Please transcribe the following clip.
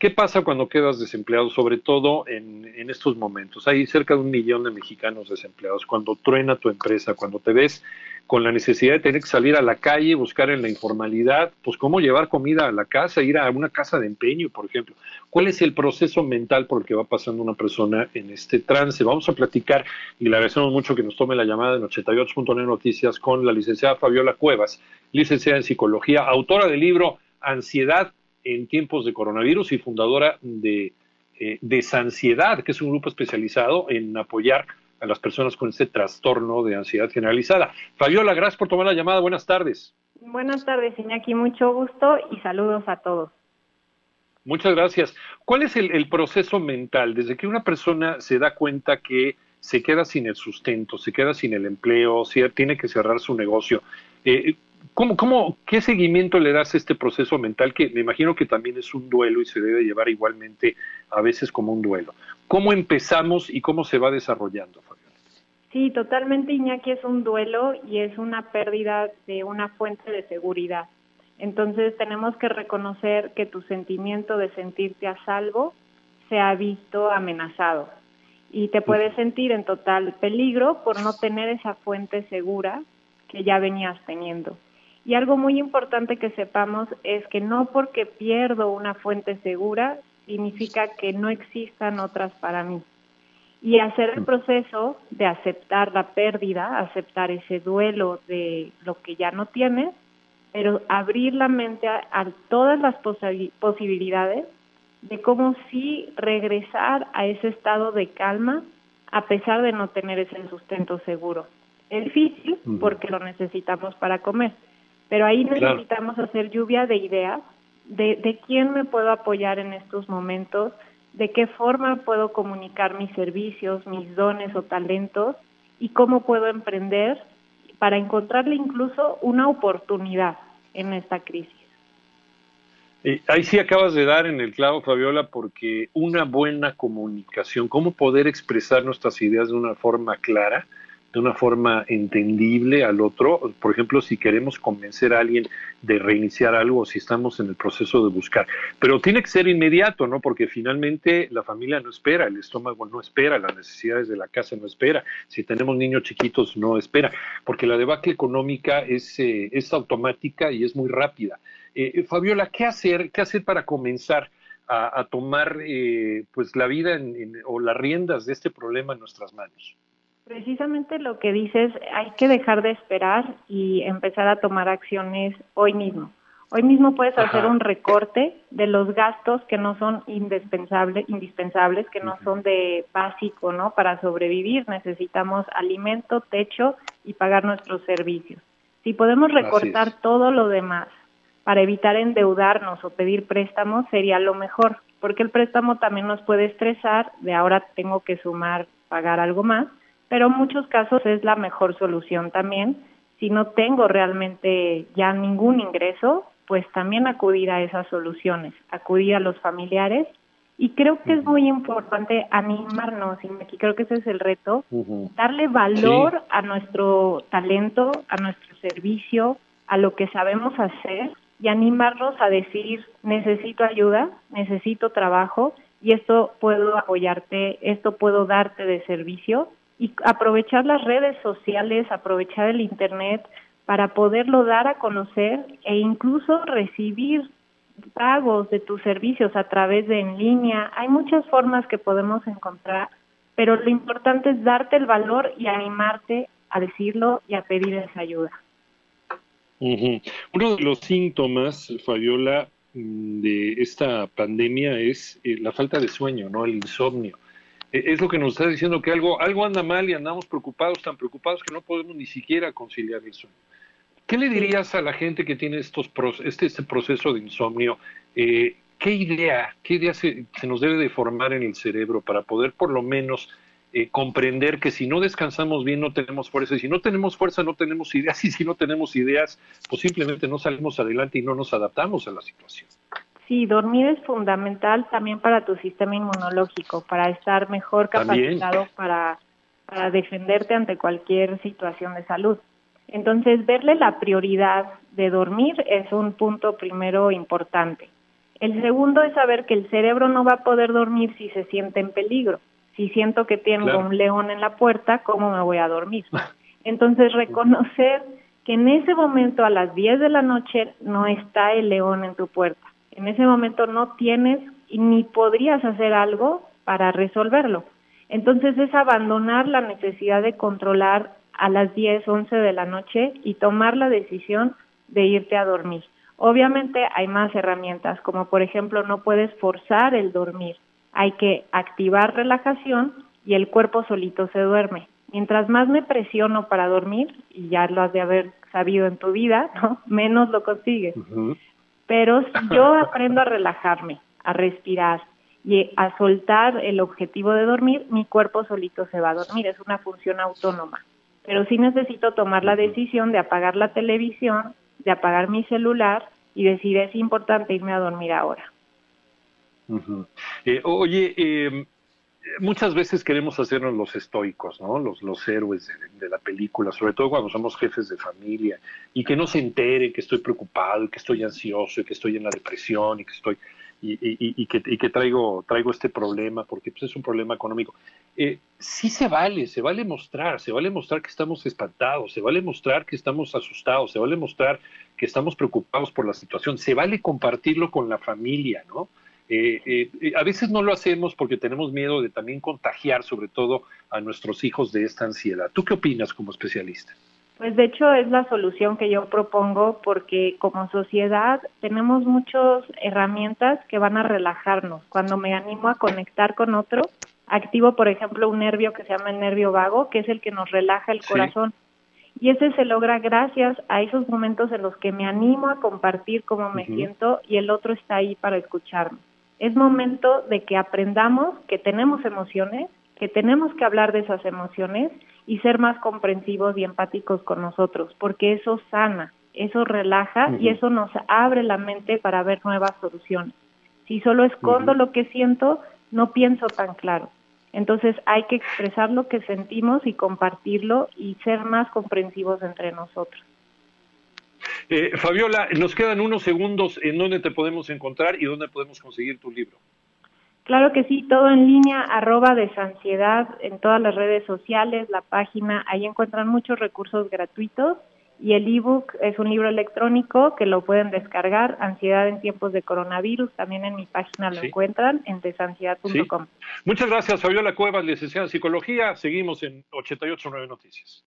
¿Qué pasa cuando quedas desempleado, sobre todo en, estos momentos? Hay cerca de un millón de mexicanos desempleados. Cuando truena tu empresa, cuando te ves con la necesidad de tener que salir a la calle, buscar en la informalidad, pues cómo llevar comida a la casa, ir a una casa de empeño, por ejemplo. ¿Cuál es el proceso mental por el que va pasando una persona en este trance? Vamos a platicar y le agradecemos mucho que nos tome la llamada en 88.9 Noticias con la licenciada Fabiola Cuevas, licenciada en psicología, autora del libro Ansiedad en tiempos de coronavirus y fundadora de eh, que es un grupo especializado en apoyar a las personas con este trastorno de ansiedad generalizada. Fabiola, gracias por tomar la llamada. Buenas tardes. Buenas tardes, Iñaki. Mucho gusto y saludos a todos. Muchas gracias. ¿Cuál es el, proceso mental desde que una persona se da cuenta que se queda sin el sustento, se queda sin el empleo, si tiene que cerrar su negocio? Eh, ¿Cómo, cómo, ¿Qué seguimiento le das a este proceso mental que me imagino que también es un duelo y se debe llevar igualmente a veces como un duelo? ¿Cómo empezamos y cómo se va desarrollando, Fabiola? Sí, totalmente, Iñaki, es un duelo y es una pérdida de una fuente de seguridad. Entonces tenemos que reconocer que tu sentimiento de sentirte a salvo se ha visto amenazado y te puedes sentir en total peligro por no tener esa fuente segura que ya venías teniendo. Y algo muy importante que sepamos es que no porque pierdo una fuente segura significa que no existan otras para mí. Y hacer el proceso de aceptar la pérdida, aceptar ese duelo de lo que ya no tienes, pero abrir la mente a, todas las posibilidades de cómo sí regresar a ese estado de calma a pesar de no tener ese sustento seguro. Es difícil porque lo necesitamos para comer, pero ahí necesitamos hacer lluvia de ideas de, de quién me puedo apoyar en estos momentos, de qué forma puedo comunicar mis servicios, mis dones o talentos y cómo puedo emprender para encontrarle incluso una oportunidad en esta crisis. Eh, ahí sí acabas de dar en el clavo, Fabiola, porque una buena comunicación, cómo poder expresar nuestras ideas de una forma clara, de una forma entendible al otro. Por ejemplo, si queremos convencer a alguien de reiniciar algo, si estamos en el proceso de buscar. Pero tiene que ser inmediato, ¿no? Porque finalmente la familia no espera, el estómago no espera, las necesidades de la casa no espera. Si tenemos niños chiquitos, no espera. Porque la debacle económica es, eh, es automática y es muy rápida. Eh, Fabiola, ¿qué hacer, qué hacer para comenzar? A, tomar eh, pues la vida o las riendas de este problema en nuestras manos. Precisamente lo que dices, hay que dejar de esperar y empezar a tomar acciones hoy mismo. Hoy mismo puedes hacer un recorte de los gastos que no son indispensables, indispensables, que no son de básico, ¿no? Para sobrevivir necesitamos alimento, techo y pagar nuestros servicios. Si podemos recortar todo lo demás para evitar endeudarnos o pedir préstamos, sería lo mejor, porque el préstamo también nos puede estresar de ahora tengo que sumar, pagar algo más pero en muchos casos es la mejor solución también. Si no tengo realmente ya ningún ingreso, pues también acudir a esas soluciones, acudir a los familiares. Y creo que es muy importante animarnos, y aquí creo que ese es el reto, darle valor a nuestro talento, a nuestro servicio, a lo que sabemos hacer y animarnos a decir, necesito ayuda, necesito trabajo y esto puedo apoyarte, esto puedo darte de servicio y aprovechar las redes sociales, aprovechar el Internet para poderlo dar a conocer e incluso recibir pagos de tus servicios a través de en línea. Hay muchas formas que podemos encontrar, pero lo importante es darte el valor y animarte a decirlo y a pedir esa ayuda. Uno de los síntomas, Fabiola, mm, de esta pandemia es eh, la falta de sueño, ¿no? El insomnio. E, es lo que nos está diciendo que algo, algo anda mal y andamos preocupados, tan preocupados que no podemos ni siquiera conciliar el sueño. ¿Qué le dirías a la gente que tiene estos este, este proceso de insomnio? Eh, ¿Qué idea, qué idea se, nos debe de formar en el cerebro para poder por lo menos eh, comprender que si no descansamos bien no tenemos fuerza, y si no tenemos fuerza no tenemos ideas, y si no tenemos ideas, pues simplemente no salimos adelante y no nos adaptamos a la situación? Sí, dormir es fundamental también para tu sistema inmunológico, para estar mejor capacitado para, para defenderte ante cualquier situación de salud. Entonces, verle la prioridad de dormir es un punto primero importante. El segundo es saber que el cerebro no va a poder dormir si se siente en peligro. Si siento que tengo un león en la puerta, ¿cómo me voy a dormir? Entonces, reconocer que en ese momento a las 10 de la noche no está el león en tu puerta. En ese momento no tienes ni podrías hacer algo para resolverlo. Entonces es abandonar la necesidad de controlar a las 10, 11 de la noche y tomar la decisión de irte a dormir. Obviamente hay más herramientas, como por ejemplo no puedes forzar el dormir, hay que activar relajación y el cuerpo solito se duerme. Mientras más me presiono para dormir, y ya lo has de haber sabido en tu vida, ¿no? menos lo consigues. Pero si yo aprendo a relajarme, a respirar y a soltar el objetivo de dormir, mi cuerpo solito se va a dormir, es una función autónoma. Pero sí necesito tomar la decisión de apagar la televisión, de apagar mi celular y decir es importante irme a dormir ahora. Eh, oye, eh, muchas veces queremos hacernos los estoicos, ¿no? Los, los héroes de, la película, sobre todo cuando somos jefes de familia, y que no se entere que estoy preocupado, y que estoy ansioso, y que estoy en la depresión, y que estoy y, y, que, y que, traigo, traigo este problema, porque pues, es un problema económico. Eh, sí se vale, se vale mostrar, se vale mostrar que estamos espantados, se vale mostrar que estamos asustados, se vale mostrar que estamos preocupados por la situación, se vale compartirlo con la familia, ¿no? Eh, eh, a veces no lo hacemos porque tenemos miedo de también contagiar, sobre todo a nuestros hijos, de esta ansiedad. ¿Tú qué opinas como especialista? Pues de hecho es la solución que yo propongo porque como sociedad tenemos muchas herramientas que van a relajarnos. Cuando me animo a conectar con otro, activo por ejemplo un nervio que se llama el nervio vago, que es el que nos relaja el corazón. Y ese se logra gracias a esos momentos en los que me animo a compartir cómo me siento y el otro está ahí para escucharme. Es momento de que aprendamos que tenemos emociones, que tenemos que hablar de esas emociones y ser más comprensivos y empáticos con nosotros, porque eso sana, eso relaja y eso nos abre la mente para ver nuevas soluciones. Si solo escondo lo que siento, no pienso tan claro. Entonces hay que expresar lo que sentimos y compartirlo y ser más comprensivos entre nosotros. Eh, Fabiola, nos quedan unos segundos en dónde te podemos encontrar y dónde podemos conseguir tu libro. Claro que sí, todo en línea, arroba desansiedad en todas las redes sociales, la página, ahí encuentran muchos recursos gratuitos y el ebook es un libro electrónico que lo pueden descargar, Ansiedad en tiempos de coronavirus, también en mi página lo encuentran en desansiedad.com. Muchas gracias, Fabiola Cuevas, licenciada en psicología. Seguimos en 889 Noticias.